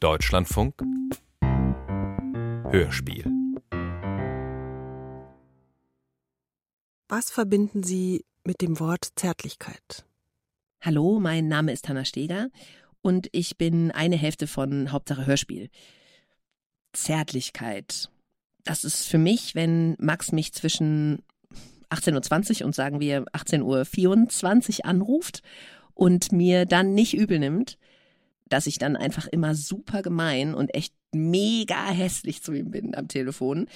Deutschlandfunk Hörspiel Was verbinden Sie mit dem Wort Zärtlichkeit? Hallo, mein Name ist Hanna Steger und ich bin eine Hälfte von Hauptsache Hörspiel. Zärtlichkeit. Das ist für mich, wenn Max mich zwischen 18.20 Uhr und sagen wir 18.24 Uhr anruft und mir dann nicht übel nimmt, dass ich dann einfach immer super gemein und echt mega hässlich zu ihm bin am Telefon,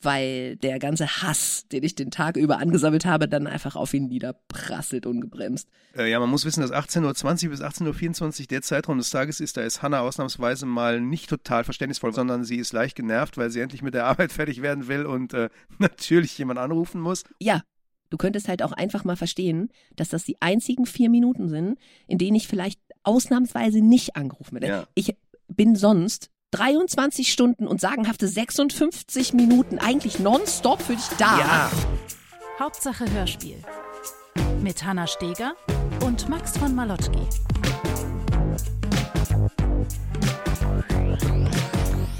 weil der ganze Hass, den ich den Tag über angesammelt habe, dann einfach auf ihn niederprasselt ungebremst. Äh, ja, man muss wissen, dass 18.20 Uhr bis 18.24 Uhr der Zeitraum des Tages ist. Da ist Hannah ausnahmsweise mal nicht total verständnisvoll, sondern sie ist leicht genervt, weil sie endlich mit der Arbeit fertig werden will und äh, natürlich jemand anrufen muss. Ja, du könntest halt auch einfach mal verstehen, dass das die einzigen vier Minuten sind, in denen ich vielleicht ausnahmsweise nicht angerufen werde. Ja. Ich bin sonst 23 Stunden und sagenhafte 56 Minuten eigentlich nonstop für dich da. Ja. Hauptsache Hörspiel. Mit Hanna Steger und Max von Malotki.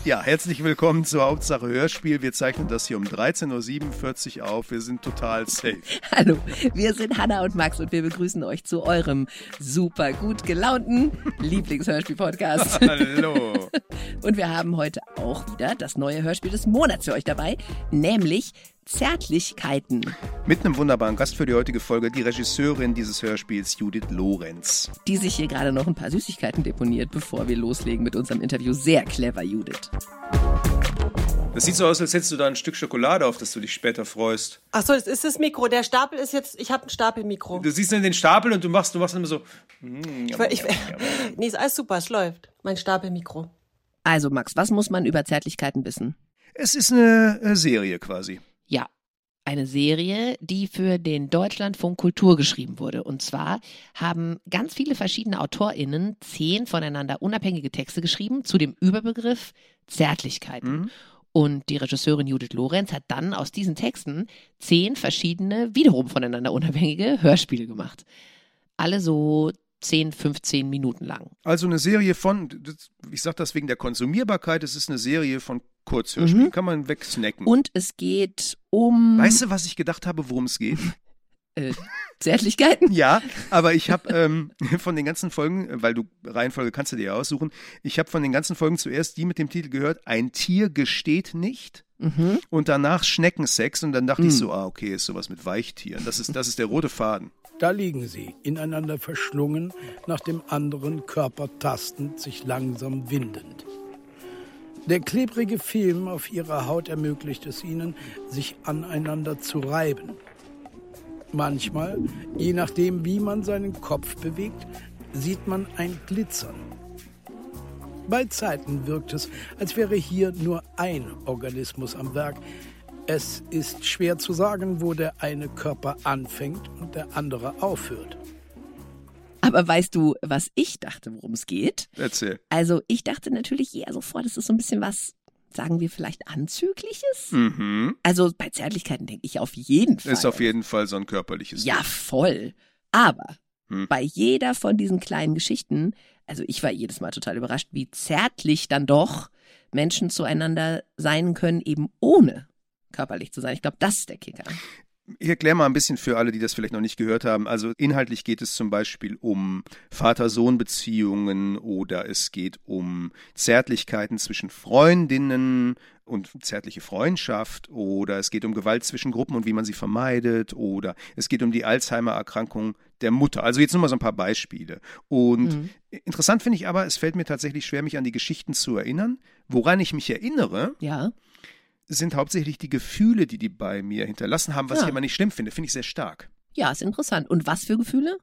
Ja, herzlich willkommen zur Hauptsache Hörspiel. Wir zeichnen das hier um 13.47 Uhr auf. Wir sind total safe. Hallo, wir sind Hanna und Max und wir begrüßen euch zu eurem super gut gelaunten Lieblingshörspiel-Podcast. Hallo. Und wir haben heute auch wieder das neue Hörspiel des Monats für euch dabei, nämlich Zärtlichkeiten. Mit einem wunderbaren Gast für die heutige Folge, die Regisseurin dieses Hörspiels, Judith Lorenz. die sich hier gerade noch ein paar Süßigkeiten deponiert, bevor wir loslegen mit unserem Interview. Sehr clever, Judith. Das sieht so aus, als hättest du da ein Stück Schokolade, auf das du dich später freust. Achso, das ist das Mikro. Der Stapel ist jetzt, ich habe ein Stapelmikro. Du siehst dann den Stapel und du machst, du machst immer so. mm, Ich, ich, nee, ist alles super, es läuft. Mein Stapelmikro. Also, Max, was muss man über Zärtlichkeiten wissen? Es ist eine äh, Serie quasi. Ja, eine Serie, die für den Deutschlandfunk Kultur geschrieben wurde. Und zwar haben ganz viele verschiedene AutorInnen zehn voneinander unabhängige Texte geschrieben zu dem Überbegriff Zärtlichkeiten. Mhm. Und die Regisseurin Judith Lorenz hat dann aus diesen Texten zehn verschiedene, wiederum voneinander unabhängige Hörspiele gemacht. Alle so 10, 15 Minuten lang. Also eine Serie von, ich sag das wegen der Konsumierbarkeit, es ist eine Serie von Kurzhörspielen. Mhm. Kann man wegsnacken. Und es geht um weißt du, was ich gedacht habe, worum es geht? äh, Zärtlichkeiten. Ja, aber ich habe ähm, von den ganzen Folgen, weil du Reihenfolge kannst du dir ja aussuchen, ich habe von den ganzen Folgen zuerst die mit dem Titel gehört, ein Tier gesteht nicht. Mhm. Und danach Schneckensex und dann dachte ich Hm. so, ah, okay, ist sowas mit Weichtieren. Das ist, das ist der rote Faden. Da liegen sie, ineinander verschlungen, nach dem anderen Körper tastend, sich langsam windend. Der klebrige Film auf ihrer Haut ermöglicht es ihnen, sich aneinander zu reiben. Manchmal, je nachdem, wie man seinen Kopf bewegt, sieht man ein Glitzern. Bei Zeiten wirkt es, als wäre hier nur ein Organismus am Werk. Es ist schwer zu sagen, wo der eine Körper anfängt und der andere aufhört. Aber weißt du, was ich dachte, worum es geht? Erzähl. Also ich dachte natürlich eher sofort, es ist so ein bisschen was, sagen wir vielleicht Anzügliches. Mhm. Also bei Zärtlichkeiten denke ich auf jeden Fall. Ist auf jeden Fall so ein körperliches. Ja, voll. Aber Hm. bei jeder von diesen kleinen Geschichten, also ich war jedes Mal total überrascht, wie zärtlich dann doch Menschen zueinander sein können, eben ohne körperlich zu sein. Ich glaube, das ist der Kicker. Ich erkläre mal ein bisschen für alle, die das vielleicht noch nicht gehört haben. Also inhaltlich geht es zum Beispiel um Vater-Sohn-Beziehungen oder es geht um Zärtlichkeiten zwischen Freundinnen und zärtliche Freundschaft oder es geht um Gewalt zwischen Gruppen und wie man sie vermeidet oder es geht um die Alzheimer-Erkrankung der Mutter. Also jetzt nur mal so ein paar Beispiele. Und Mhm. interessant finde ich aber, es fällt mir tatsächlich schwer, mich an die Geschichten zu erinnern. Woran ich mich erinnere, Ja. Sind hauptsächlich die Gefühle, die die bei mir hinterlassen haben, was Ja. ich aber nicht schlimm finde. Finde ich sehr stark. Ja, ist interessant. Und was für Gefühle?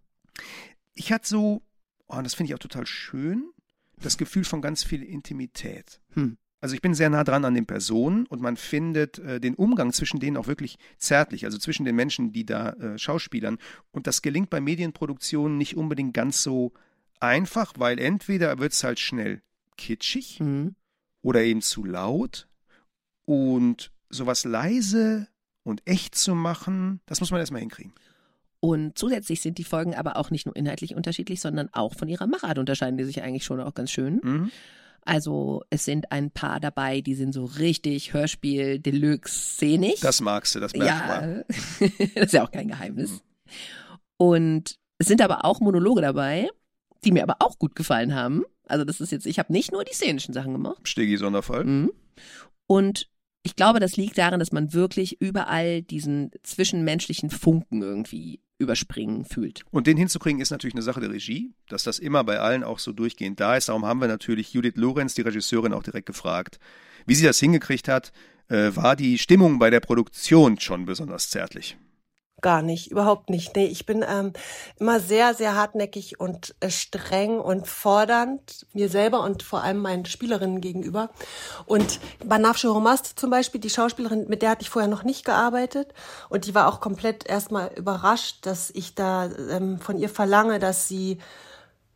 Ich hatte so, oh, und das finde ich auch total schön, das Gefühl von ganz viel Intimität. Hm. Also ich bin sehr nah dran an den Personen und man findet äh, den Umgang zwischen denen auch wirklich zärtlich, also zwischen den Menschen, die da äh, schauspielern. Und das gelingt bei Medienproduktionen nicht unbedingt ganz so einfach, weil entweder wird es halt schnell kitschig Mhm. oder eben zu laut und sowas leise und echt zu machen, das muss man erstmal hinkriegen. Und zusätzlich sind die Folgen aber auch nicht nur inhaltlich unterschiedlich, sondern auch von ihrer Machart unterscheiden die sich eigentlich schon auch ganz schön. Mhm. Also es sind ein paar dabei, die sind so richtig Hörspiel Deluxe szenig. Das magst du, das merkt ja, man. das ist ja auch kein Geheimnis. Und es sind aber auch Monologe dabei, die mir aber auch gut gefallen haben. Also das ist jetzt, ich habe nicht nur die szenischen Sachen gemacht. Stegi Sonderfall. Mhm. Und ich glaube, das liegt daran, dass man wirklich überall diesen zwischenmenschlichen Funken irgendwie überspringen fühlt. Und den hinzukriegen ist natürlich eine Sache der Regie, dass das immer bei allen auch so durchgehend da ist. Darum haben wir natürlich Judith Lorenz, die Regisseurin, auch direkt gefragt, wie sie das hingekriegt hat. Äh, war die Stimmung bei der Produktion schon besonders zärtlich? Gar nicht, überhaupt nicht. Nee, ich bin ähm, immer sehr, sehr hartnäckig und äh, streng und fordernd mir selber und vor allem meinen Spielerinnen gegenüber. Und Banafsche Romast zum Beispiel, die Schauspielerin, mit der hatte ich vorher noch nicht gearbeitet und die war auch komplett erstmal überrascht, dass ich da ähm, von ihr verlange, dass sie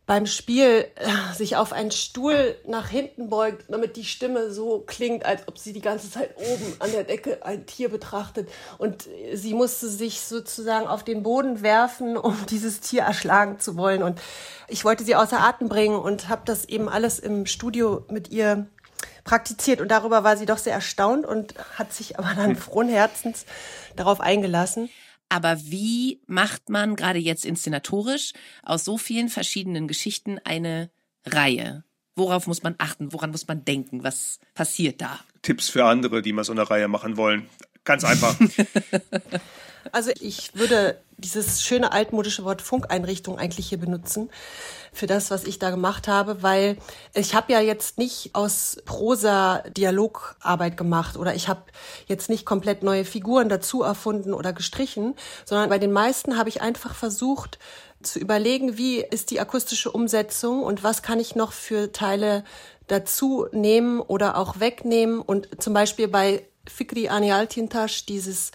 beim Spiel äh, sich auf einen Stuhl nach hinten beugt, damit die Stimme so klingt, als ob sie die ganze Zeit oben an der Decke ein Tier betrachtet. Und sie musste sich sozusagen auf den Boden werfen, um dieses Tier erschlagen zu wollen. Und ich wollte sie außer Atem bringen und habe das eben alles im Studio mit ihr praktiziert. Und darüber war sie doch sehr erstaunt und hat sich aber dann frohen Herzens darauf eingelassen. Aber wie macht man gerade jetzt inszenatorisch aus so vielen verschiedenen Geschichten eine Reihe? Worauf muss man achten? Woran muss man denken? Was passiert da? Tipps für andere, die mal so eine Reihe machen wollen. Ganz einfach. Also ich würde dieses schöne altmodische Wort Funkeinrichtung eigentlich hier benutzen für das, was ich da gemacht habe, weil ich habe ja jetzt nicht aus Prosa Dialogarbeit gemacht oder ich habe jetzt nicht komplett neue Figuren dazu erfunden oder gestrichen, sondern bei den meisten habe ich einfach versucht zu überlegen, wie ist die akustische Umsetzung und was kann ich noch für Teile dazu nehmen oder auch wegnehmen und zum Beispiel bei Fikri Anialtintasch dieses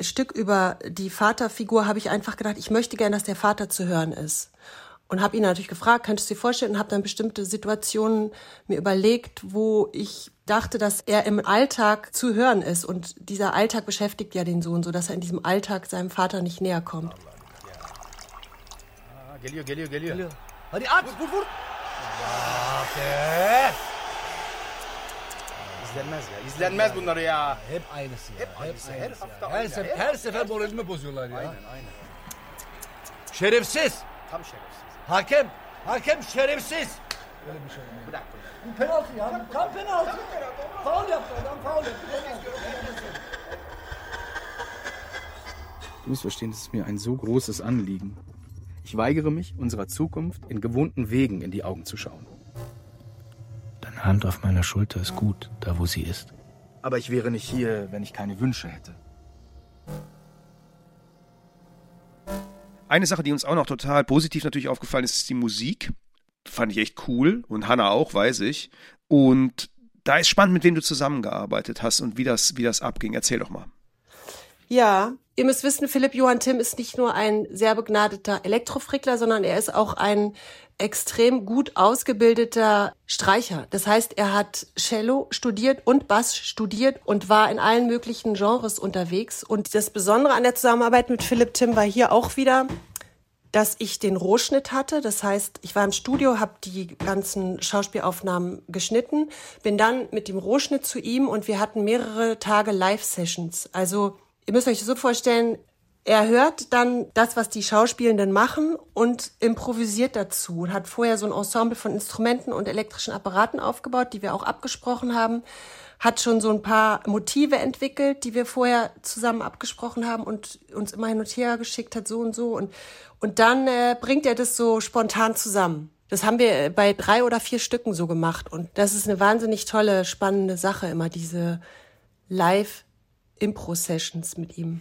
Stück über die Vaterfigur habe ich einfach gedacht, ich möchte gerne, dass der Vater zu hören ist. Und habe ihn natürlich gefragt, könntest du dir vorstellen, und habe dann bestimmte Situationen mir überlegt, wo ich dachte, dass er im Alltag zu hören ist. Und dieser Alltag beschäftigt ja den Sohn, so dass er in diesem Alltag seinem Vater nicht näher kommt. Geliyor, geliyor, geliyor. Hadi at. Vur vur. İzlenmez ya. İzlenmez bunları ya. Hep aynısı ya. Hep aynısı. Her aynısı ya. hafta Her, aynı. sefer, Her her sefer moralimi bozuyorlar ya. Aynen aynen. Şerefsiz. Tam şerefsiz. Hakem. Hakem şerefsiz. Öyle bir şey olmuyor. Bir dakika. Bu penaltı ya. Tam penaltı. Faul yaptı adam. Faul yaptı. Du musst verstehen, das ist mir ein so großes Anliegen. Ich weigere mich, unserer Zukunft in gewohnten Wegen in die Augen zu schauen. Deine Hand auf meiner Schulter ist gut, da wo sie ist. Aber ich wäre nicht hier, wenn ich keine Wünsche hätte. Eine Sache, die uns auch noch total positiv natürlich aufgefallen ist, ist die Musik. Fand ich echt cool und Hanna auch, weiß ich. Und da ist spannend, mit wem du zusammengearbeitet hast und wie das, wie das abging. Erzähl doch mal. Ja, ihr müsst wissen, Philipp Johann Timm ist nicht nur ein sehr begnadeter Elektrofrickler, sondern er ist auch ein extrem gut ausgebildeter Streicher. Das heißt, er hat Cello studiert und Bass studiert und war in allen möglichen Genres unterwegs. Und das Besondere an der Zusammenarbeit mit Philipp Timm war hier auch wieder, dass ich den Rohschnitt hatte. Das heißt, ich war im Studio, habe die ganzen Schauspielaufnahmen geschnitten, bin dann mit dem Rohschnitt zu ihm und wir hatten mehrere Tage Live-Sessions. Also ihr müsst euch das so vorstellen, er hört dann das, was die Schauspielenden machen und improvisiert dazu und hat vorher so ein Ensemble von Instrumenten und elektrischen Apparaten aufgebaut, die wir auch abgesprochen haben, hat schon so ein paar Motive entwickelt, die wir vorher zusammen abgesprochen haben und uns immer hin und her geschickt hat, so und so. Und, und dann äh, bringt er das so spontan zusammen. Das haben wir bei drei oder vier Stücken so gemacht. Und das ist eine wahnsinnig tolle, spannende Sache, immer diese Live-Impro-Sessions mit ihm.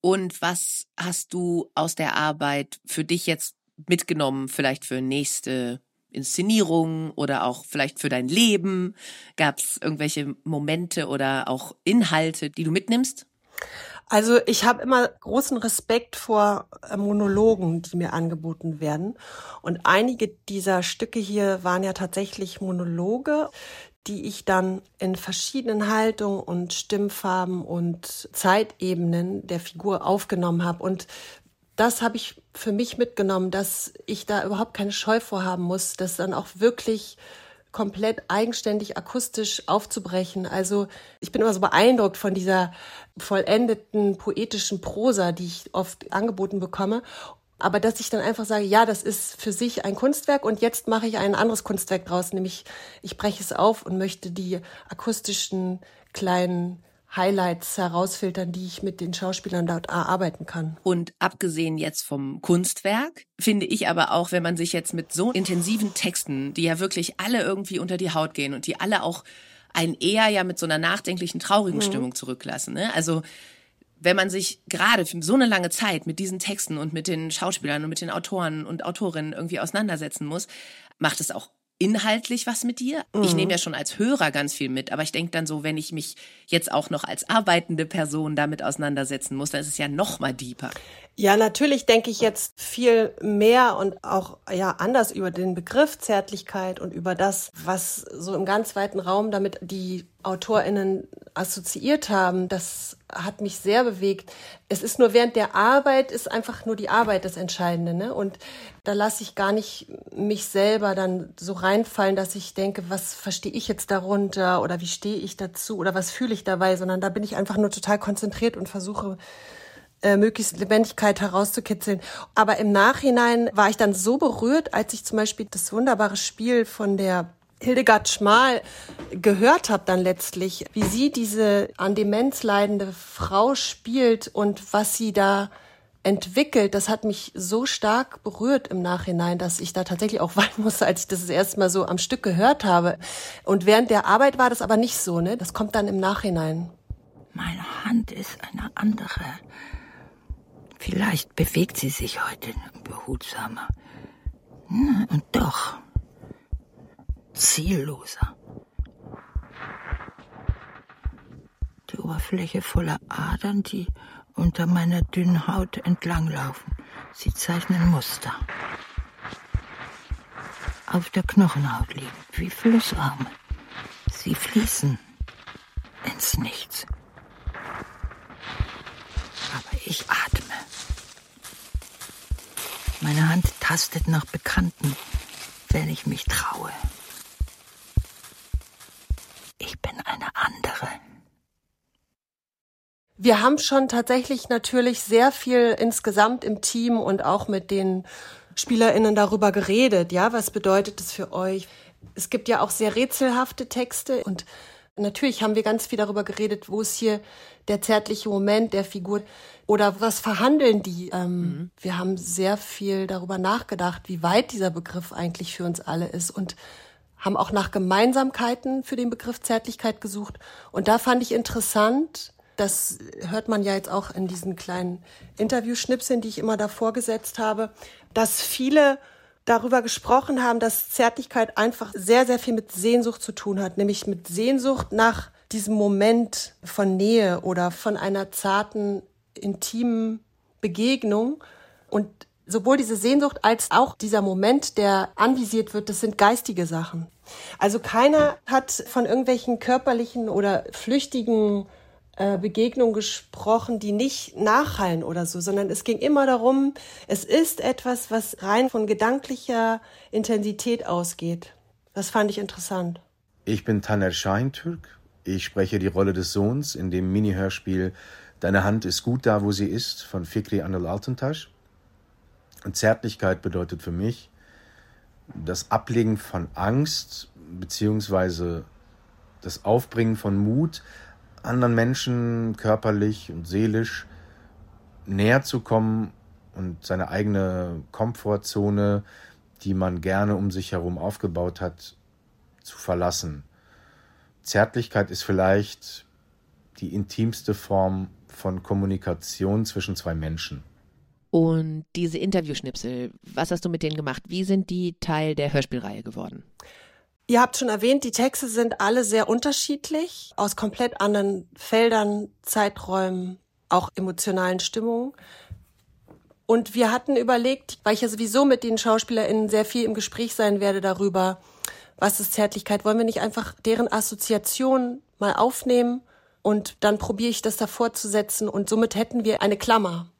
Und was hast du aus der Arbeit für dich jetzt mitgenommen, vielleicht für nächste Inszenierung oder auch vielleicht für dein Leben? Gab es irgendwelche Momente oder auch Inhalte, die du mitnimmst? Also ich habe immer großen Respekt vor äh, Monologen, die mir angeboten werden. Und einige dieser Stücke hier waren ja tatsächlich Monologe, die ich dann in verschiedenen Haltungen und Stimmfarben und Zeitebenen der Figur aufgenommen habe. Und das habe ich für mich mitgenommen, dass ich da überhaupt keine Scheu vorhaben muss, das dann auch wirklich komplett eigenständig akustisch aufzubrechen. Also ich bin immer so beeindruckt von dieser vollendeten poetischen Prosa, die ich oft angeboten bekomme. Aber dass ich dann einfach sage, ja, das ist für sich ein Kunstwerk und jetzt mache ich ein anderes Kunstwerk draus, nämlich ich breche es auf und möchte die akustischen kleinen Highlights herausfiltern, die ich mit den Schauspielern dort erarbeiten kann. Und abgesehen jetzt vom Kunstwerk, finde ich aber auch, wenn man sich jetzt mit so intensiven Texten, die ja wirklich alle irgendwie unter die Haut gehen und die alle auch einen eher ja mit so einer nachdenklichen, traurigen mhm. Stimmung zurücklassen. Ne? Also wenn man sich gerade für so eine lange Zeit mit diesen Texten und mit den Schauspielern und mit den Autoren und Autorinnen irgendwie auseinandersetzen muss, macht es auch inhaltlich was mit dir. Mhm. Ich nehme ja schon als Hörer ganz viel mit, aber ich denke dann so, wenn ich mich jetzt auch noch als arbeitende Person damit auseinandersetzen muss, dann ist es ja noch mal deeper. Ja, natürlich denke ich jetzt viel mehr und auch ja anders über den Begriff Zärtlichkeit und über das, was so im ganz weiten Raum damit die AutorInnen assoziiert haben. Das hat mich sehr bewegt. Es ist nur während der Arbeit ist einfach nur die Arbeit das Entscheidende, ne? Und da lasse ich gar nicht mich selber dann so reinfallen, dass ich denke, was verstehe ich jetzt darunter oder wie stehe ich dazu oder was fühle ich dabei, sondern da bin ich einfach nur total konzentriert und versuche äh, möglichst Lebendigkeit herauszukitzeln. Aber im Nachhinein war ich dann so berührt, als ich zum Beispiel das wunderbare Spiel von der Hildegard Schmal gehört habe dann letztlich, wie sie diese an Demenz leidende Frau spielt und was sie da entwickelt, das hat mich so stark berührt im Nachhinein, dass ich da tatsächlich auch weinen musste, als ich das, das erste Mal so am Stück gehört habe. Und während der Arbeit war das aber nicht so, ne? Das kommt dann im Nachhinein. Meine Hand ist eine andere. Vielleicht bewegt sie sich heute behutsamer. Und doch zielloser. Die Oberfläche voller Adern, die unter meiner dünnen Haut entlanglaufen. Sie zeichnen Muster. Auf der Knochenhaut liegen, wie Flussarme. Sie fließen ins Nichts. Aber ich atme. Meine Hand tastet nach Bekannten, wenn ich mich traue. Ich bin eine andere. Wir haben schon tatsächlich natürlich sehr viel insgesamt im Team und auch mit den SpielerInnen darüber geredet. Ja, was bedeutet das für euch? Es gibt ja auch sehr rätselhafte Texte und natürlich haben wir ganz viel darüber geredet, wo ist hier der zärtliche Moment der Figur oder was verhandeln die? Ähm, mhm. Wir haben sehr viel darüber nachgedacht, wie weit dieser Begriff eigentlich für uns alle ist und haben auch nach Gemeinsamkeiten für den Begriff Zärtlichkeit gesucht. Und da fand ich interessant, das hört man ja jetzt auch in diesen kleinen Interviewschnipseln, die ich immer davor gesetzt habe, dass viele darüber gesprochen haben, dass Zärtlichkeit einfach sehr, sehr viel mit Sehnsucht zu tun hat, nämlich mit Sehnsucht nach diesem Moment von Nähe oder von einer zarten intimen Begegnung und sowohl diese Sehnsucht als auch dieser Moment, der anvisiert wird, das sind geistige Sachen. Also keiner hat von irgendwelchen körperlichen oder flüchtigen Begegnungen gesprochen, die nicht nachhallen oder so, sondern es ging immer darum, es ist etwas, was rein von gedanklicher Intensität ausgeht. Das fand ich interessant. Ich bin Taner Scheintürk. Ich spreche die Rolle des Sohns in dem Mini-Hörspiel Deine Hand ist gut da, wo sie ist, von Fikri Anel Altentasch. Und Zärtlichkeit bedeutet für mich das Ablegen von Angst beziehungsweise das Aufbringen von Mut, anderen Menschen körperlich und seelisch näher zu kommen und seine eigene Komfortzone, die man gerne um sich herum aufgebaut hat, zu verlassen. Zärtlichkeit ist vielleicht die intimste Form von Kommunikation zwischen zwei Menschen. Und diese Interviewschnipsel, was hast du mit denen gemacht? Wie sind die Teil der Hörspielreihe geworden? Ihr habt schon erwähnt, die Texte sind alle sehr unterschiedlich, aus komplett anderen Feldern, Zeiträumen, auch emotionalen Stimmungen. Und wir hatten überlegt, weil ich ja sowieso mit den SchauspielerInnen sehr viel im Gespräch sein werde darüber, was ist Zärtlichkeit, wollen wir nicht einfach deren Assoziation mal aufnehmen und dann probiere ich das davor zu setzen und somit hätten wir eine Klammer.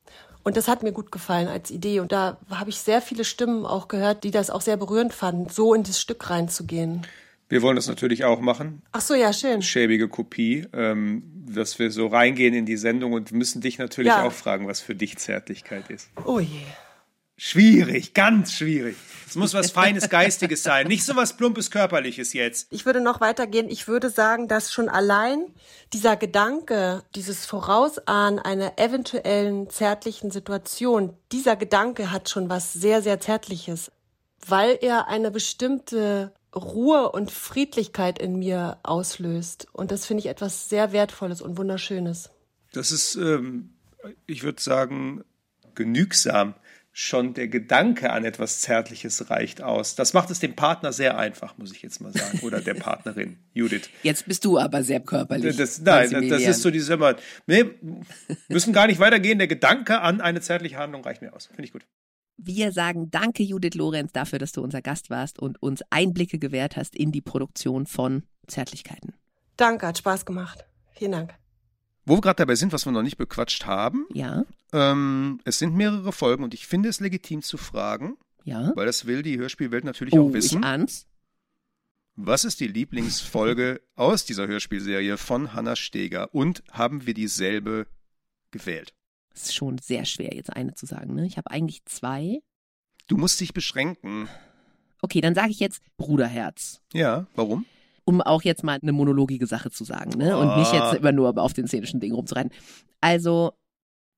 Und das hat mir gut gefallen als Idee. Und da habe ich sehr viele Stimmen auch gehört, die das auch sehr berührend fanden, so in das Stück reinzugehen. Wir wollen das natürlich auch machen. Ach so, ja, schön. Schäbige Kopie, ähm, dass wir so reingehen in die Sendung und müssen dich natürlich Ja. auch fragen, was für dich Zärtlichkeit ist. Oh je. Schwierig, ganz schwierig. Es muss was Feines, Geistiges sein, nicht so was Plumpes, Körperliches jetzt. Ich würde noch weitergehen. Ich würde sagen, dass schon allein dieser Gedanke, dieses Vorausahnen einer eventuellen zärtlichen Situation, dieser Gedanke hat schon was sehr, sehr Zärtliches, weil er eine bestimmte Ruhe und Friedlichkeit in mir auslöst. Und das finde ich etwas sehr Wertvolles und Wunderschönes. Das ist, ähm, ich würde sagen, genügsam. Schon der Gedanke an etwas Zärtliches reicht aus. Das macht es dem Partner sehr einfach, muss ich jetzt mal sagen. Oder der Partnerin, Judith. Jetzt bist du aber sehr körperlich. Das, nein, das ist so dieses immer, nee, müssen gar nicht weitergehen. Der Gedanke an eine zärtliche Handlung reicht mir aus. Finde ich gut. Wir sagen danke, Judith Lorenz, dafür, dass du unser Gast warst und uns Einblicke gewährt hast in die Produktion von Zärtlichkeiten. Danke, hat Spaß gemacht. Vielen Dank. Wo wir gerade dabei sind, was wir noch nicht bequatscht haben. Ja. Ähm, es sind mehrere Folgen und ich finde es legitim zu fragen, Ja. weil das will die Hörspielwelt natürlich Oh, auch wissen. ich ahn's. Was ist die Lieblingsfolge aus dieser Hörspielserie von Hanna Steger und haben wir dieselbe gewählt? Es ist schon sehr schwer, jetzt eine zu sagen. Ne? Ich habe eigentlich zwei. Du musst dich beschränken. Okay, dann sage ich jetzt Bruderherz. Ja, warum? Um auch jetzt mal eine monologige Sache zu sagen, ne? Und nicht Ah. jetzt immer nur auf den szenischen Dingen rumzureiten. Also,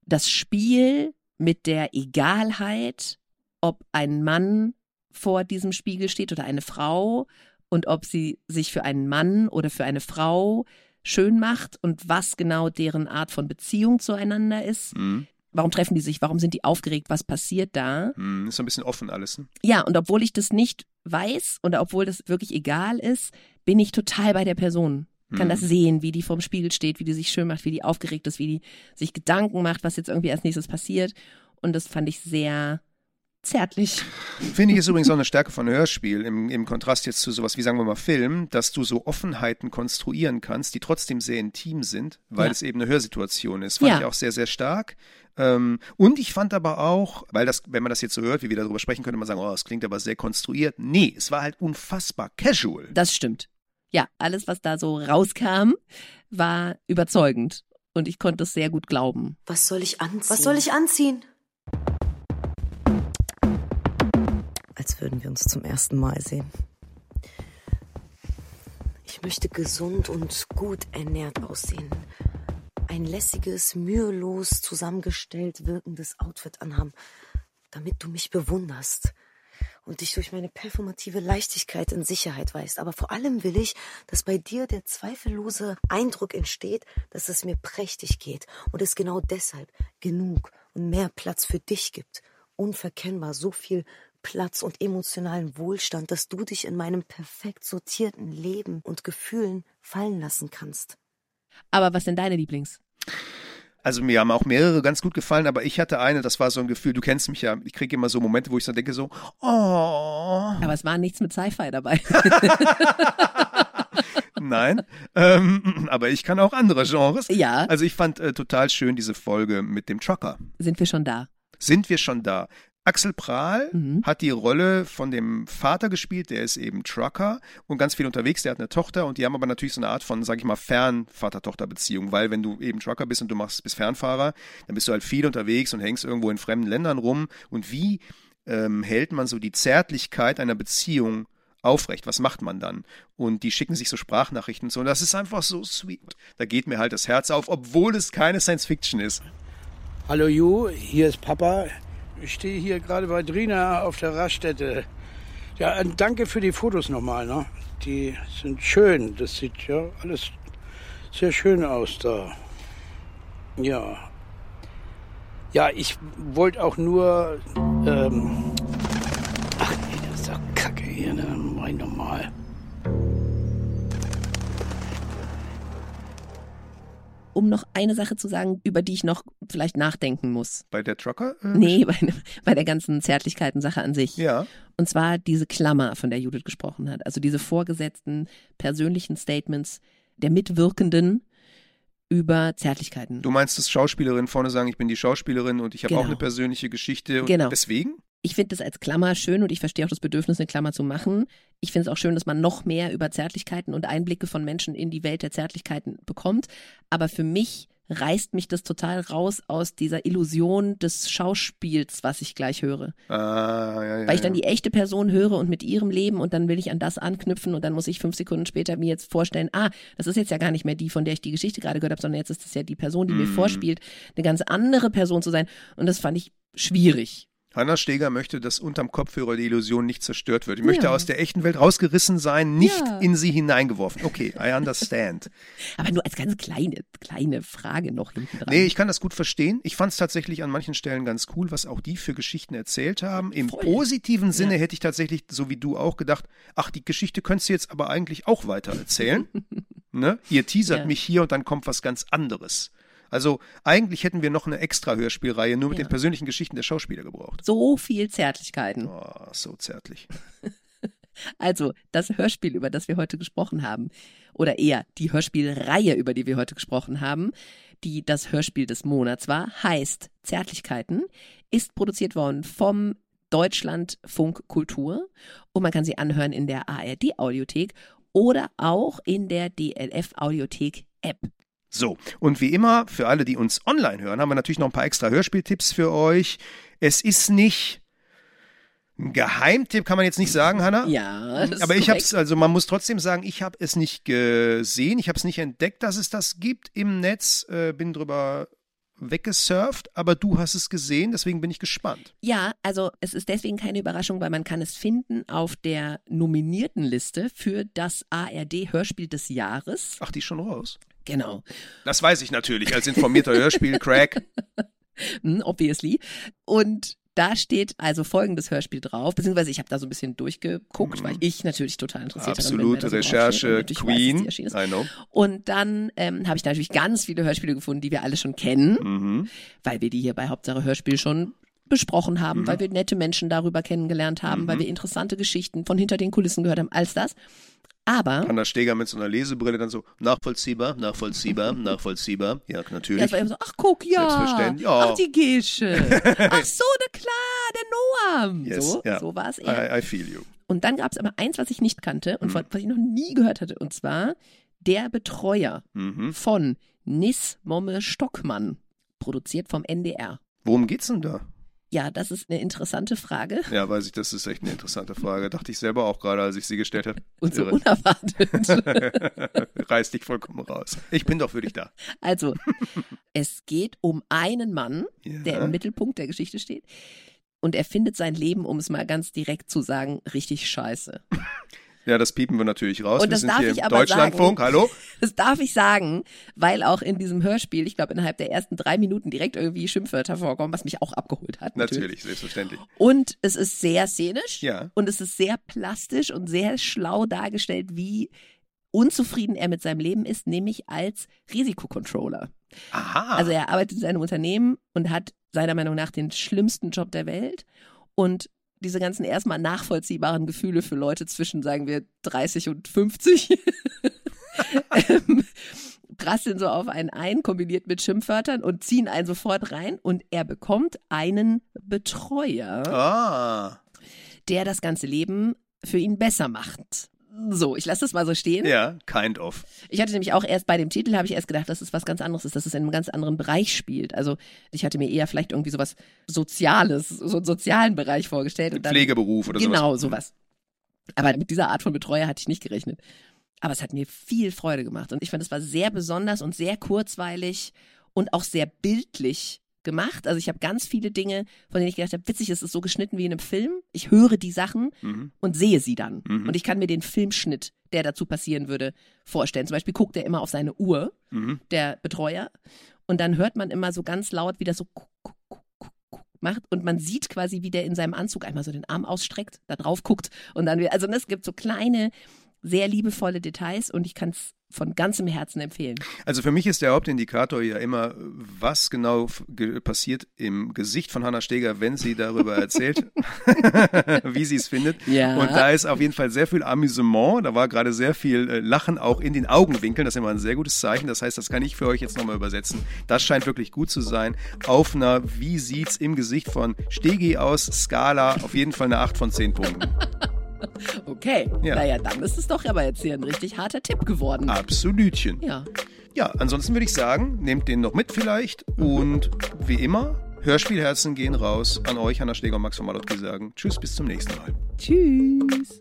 das Spiel mit der Egalheit, ob ein Mann vor diesem Spiegel steht oder eine Frau und ob sie sich für einen Mann oder für eine Frau schön macht und was genau deren Art von Beziehung zueinander ist. Hm, Warum treffen die sich? Warum sind die aufgeregt? Was passiert da? hm, ist so ein bisschen offen alles. Ne? Ja, und obwohl ich das nicht weiß und obwohl das wirklich egal ist, bin ich total bei der Person. Kann Mhm. das sehen, wie die vorm Spiegel steht, wie die sich schön macht, wie die aufgeregt ist, wie die sich Gedanken macht, was jetzt irgendwie als nächstes passiert. Und das fand ich sehr zärtlich. Finde ich ist übrigens auch eine Stärke von Hörspiel im, im Kontrast jetzt zu sowas wie, sagen wir mal, Film, dass du so Offenheiten konstruieren kannst, die trotzdem sehr intim sind, weil Ja. es eben eine Hörsituation ist. Fand Ja. ich auch sehr, sehr stark. Ähm, und ich fand aber auch, weil das, wenn man das jetzt so hört, wie wir darüber sprechen, könnte man sagen, oh, das klingt aber sehr konstruiert. Nee, es war halt unfassbar casual. Das stimmt. Ja, alles, was da so rauskam, war überzeugend. Und ich konnte es sehr gut glauben. Was soll ich anziehen? Was soll ich anziehen? Als würden wir uns zum ersten Mal sehen. Ich möchte gesund und gut ernährt aussehen. Ein lässiges, mühelos zusammengestellt wirkendes Outfit anhaben, damit du mich bewunderst und dich durch meine performative Leichtigkeit in Sicherheit weist. Aber vor allem will ich, dass bei dir der zweifellose Eindruck entsteht, dass es mir prächtig geht und es genau deshalb genug und mehr Platz für dich gibt. Unverkennbar so viel Platz und emotionalen Wohlstand, dass du dich in meinem perfekt sortierten Leben und Gefühlen fallen lassen kannst. Aber was sind deine Lieblings? Also mir haben auch mehrere ganz gut gefallen, aber ich hatte eine, das war so ein Gefühl, du kennst mich ja, ich kriege immer so Momente, wo ich so denke so, oh. Aber es war nichts mit Sci-Fi dabei. Nein, ähm, aber ich kann auch andere Genres. Ja. Also ich fand äh, total schön diese Folge mit dem Trucker. Sind wir schon da? Sind wir schon da? Axel Prahl Mhm. hat die Rolle von dem Vater gespielt, der ist eben Trucker und ganz viel unterwegs, der hat eine Tochter und die haben aber natürlich so eine Art von, sag ich mal, Fern-Vater-Tochter-Beziehung, weil wenn du eben Trucker bist und du machst, bist Fernfahrer, dann bist du halt viel unterwegs und hängst irgendwo in fremden Ländern rum und wie ähm, hält man so die Zärtlichkeit einer Beziehung aufrecht? Was macht man dann? Und die schicken sich so Sprachnachrichten und so und das ist einfach so sweet. Da geht mir halt das Herz auf, obwohl es keine Science-Fiction ist. Hallo Ju, hier ist Papa. Ich stehe hier gerade bei Drina auf der Raststätte. Ja, danke für die Fotos nochmal. Ne? Die sind schön. Das sieht ja alles sehr schön aus da. Ja. Ja, ich wollte auch nur. Ähm, ach nee, das ist doch Kacke hier, ne? Mein normal. Um noch eine Sache zu sagen, über die ich noch vielleicht nachdenken muss. Bei der Trucker? Äh, Nee, bei, bei der ganzen Zärtlichkeiten-Sache an sich. Ja. Und zwar diese Klammer, von der Judith gesprochen hat. Also diese vorgesetzten persönlichen Statements der Mitwirkenden über Zärtlichkeiten. Du meinst, dass Schauspielerinnen vorne sagen, ich bin die Schauspielerin und ich habe Genau. auch eine persönliche Geschichte. Und Genau. Deswegen? Ich finde das als Klammer schön und ich verstehe auch das Bedürfnis, eine Klammer zu machen. Ich finde es auch schön, dass man noch mehr über Zärtlichkeiten und Einblicke von Menschen in die Welt der Zärtlichkeiten bekommt. Aber für mich reißt mich das total raus aus dieser Illusion des Schauspiels, was ich gleich höre. Ah, ja, ja, Weil ich dann die echte Person höre und mit ihrem Leben und dann will ich an das anknüpfen und dann muss ich fünf Sekunden später mir jetzt vorstellen, ah, das ist jetzt ja gar nicht mehr die, von der ich die Geschichte gerade gehört habe, sondern jetzt ist das ja die Person, die mir Mhm. vorspielt, eine ganz andere Person zu sein. Und das fand ich schwierig. Hanna Steger möchte, dass unterm Kopfhörer die Illusion nicht zerstört wird. Ich möchte Ja. aus der echten Welt rausgerissen sein, nicht Ja. in sie hineingeworfen. Okay, I understand. Aber nur als ganz kleine, kleine Frage noch hinten dran. Nee, ich kann das gut verstehen. Ich fand es tatsächlich an manchen Stellen ganz cool, was auch die für Geschichten erzählt haben. Im positiven Sinne hätte ich tatsächlich, so wie du auch, gedacht, ach, die Geschichte könntest du jetzt aber eigentlich auch weiter erzählen. ne? Ihr teasert Ja. mich hier und dann kommt was ganz anderes. Also eigentlich hätten wir noch eine extra Hörspielreihe nur mit Ja. den persönlichen Geschichten der Schauspieler gebraucht. so viel Zärtlichkeiten. Oh, so zärtlich. Also, das Hörspiel, über das wir heute gesprochen haben, oder eher die Hörspielreihe, über die wir heute gesprochen haben, die das Hörspiel des Monats war, heißt Zärtlichkeiten, ist produziert worden vom Deutschlandfunk Kultur und man kann sie anhören in der ARD Audiothek oder auch in der DLF Audiothek App. So, und wie immer, für alle, die uns online hören, haben wir natürlich noch ein paar extra Hörspieltipps für euch. Es ist nicht ein Geheimtipp, kann man jetzt nicht sagen, Hanna. Ja, das Aber ich habe es, also man muss trotzdem sagen, ich habe es nicht gesehen, ich habe es nicht entdeckt, dass es das gibt im Netz, äh, bin drüber weggesurft, aber du hast es gesehen, deswegen bin ich gespannt. Ja, also es ist deswegen keine Überraschung, weil man kann es finden auf der nominierten Liste für das ARD Hörspiel des Jahres. Ach, die ist schon raus. Genau. Das weiß ich natürlich als informierter Hörspiel-Crack. Hm, obviously. Und da steht also folgendes Hörspiel drauf, beziehungsweise ich habe da so ein bisschen durchgeguckt, weil ich natürlich total interessiert daran bin, Mhm. Absolute da so draufsteht Recherche, weiß, Queen. ist. I know. Und dann ähm, habe ich da natürlich ganz viele Hörspiele gefunden, die wir alle schon kennen, Mhm. weil wir die hier bei Hauptsache Hörspiel schon besprochen haben, Mhm. weil wir nette Menschen darüber kennengelernt haben, weil wir interessante Geschichten von hinter den Kulissen gehört haben, als das. Aber Hanna Steger mit so einer Lesebrille dann so, nachvollziehbar, nachvollziehbar, nachvollziehbar. Ja, Ja, natürlich. es war immer so, ach guck, ja. Selbstverständlich, ja. Ach, die Gesche. ach so, na klar, der Noam. Yes, so, ja. so war es eher. I, I feel you. Und dann gab es aber eins, was ich nicht kannte und Mhm. was ich noch nie gehört hatte, und zwar Der Betreuer Mhm. von Nis Momme Stockmann, produziert vom NDR. Worum geht's denn da? Ja, das ist eine interessante Frage Ja, weiß ich, das ist echt eine interessante Frage. Dachte ich selber auch gerade, als ich sie gestellt habe. und so Irre. unerwartet. Reiß dich vollkommen raus. Ich bin doch für dich da. Also, es geht um einen Mann, Ja. der im Mittelpunkt der Geschichte steht. Und er findet sein Leben, um es mal ganz direkt zu sagen, richtig scheiße. Ja, das piepen wir natürlich raus. Und wir das sind darf hier ich aber Deutschlandfunk. sagen. Hallo? Das darf ich sagen, weil auch in diesem Hörspiel, ich glaube, innerhalb der ersten drei Minuten direkt irgendwie Schimpfwörter vorkommen, was mich auch abgeholt hat. Natürlich, selbstverständlich. Und es ist sehr szenisch Ja. und es ist sehr plastisch und sehr schlau dargestellt, wie unzufrieden er mit seinem Leben ist, nämlich als Risikocontroller. Aha. Also er arbeitet in seinem Unternehmen und hat seiner Meinung nach den schlimmsten Job der Welt und diese ganzen erstmal nachvollziehbaren Gefühle für Leute zwischen, sagen wir, 30 und 50 ähm, prasseln so auf einen ein, kombiniert mit Schimpfwörtern und ziehen einen sofort rein und er bekommt einen Betreuer, ah. der das ganze Leben für ihn besser macht. So, ich lasse das mal so stehen. Ja, kind of. Ich hatte nämlich auch erst bei dem Titel habe ich erst gedacht, dass es was ganz anderes ist, dass es in einem ganz anderen Bereich spielt. Also ich hatte mir eher vielleicht irgendwie sowas Soziales, so einen sozialen Bereich vorgestellt. Und dann, Pflegeberuf oder genau, sowas. sowas. Aber mit dieser Art von Betreuer hatte ich nicht gerechnet. Aber es hat mir viel Freude gemacht. Und ich fand, es war sehr besonders und sehr kurzweilig und auch sehr bildlich gemacht. Also ich habe ganz viele Dinge, von denen ich gedacht habe, witzig, es ist so geschnitten wie in einem Film. Ich höre die Sachen Mhm. und sehe sie dann. Mhm. Und ich kann mir den Filmschnitt, der dazu passieren würde, vorstellen. Zum Beispiel guckt er immer auf seine Uhr, Mhm. der Betreuer, und dann hört man immer so ganz laut, wie das so macht und man sieht quasi, wie der in seinem Anzug einmal so den Arm ausstreckt, da drauf guckt und dann wieder, also es gibt so kleine, sehr liebevolle Details und ich kann es von ganzem Herzen empfehlen. Also für mich ist der Hauptindikator ja immer, was genau ge passiert im Gesicht von Hannah Steger, wenn sie darüber erzählt, wie sie es findet. Ja. Und da ist auf jeden Fall sehr viel Amüsement, da war gerade sehr viel äh, Lachen auch in den Augenwinkeln, das ist immer ein sehr gutes Zeichen. Das heißt, das kann ich für euch jetzt nochmal übersetzen. Das scheint wirklich gut zu sein. Auf einer, wie sieht's im Gesicht von Stegi aus, Skala, auf jeden Fall eine 8 von 10 Punkten. Okay, Ja. naja, dann ist es doch aber jetzt hier ein richtig harter Tipp geworden. Absolütchen. Ja. Ja, ansonsten würde ich sagen, nehmt den noch mit vielleicht und wie immer, Hörspielherzen gehen raus an euch, Hanna Schläger und Max von Malotki sagen. Tschüss, bis zum nächsten Mal. Tschüss.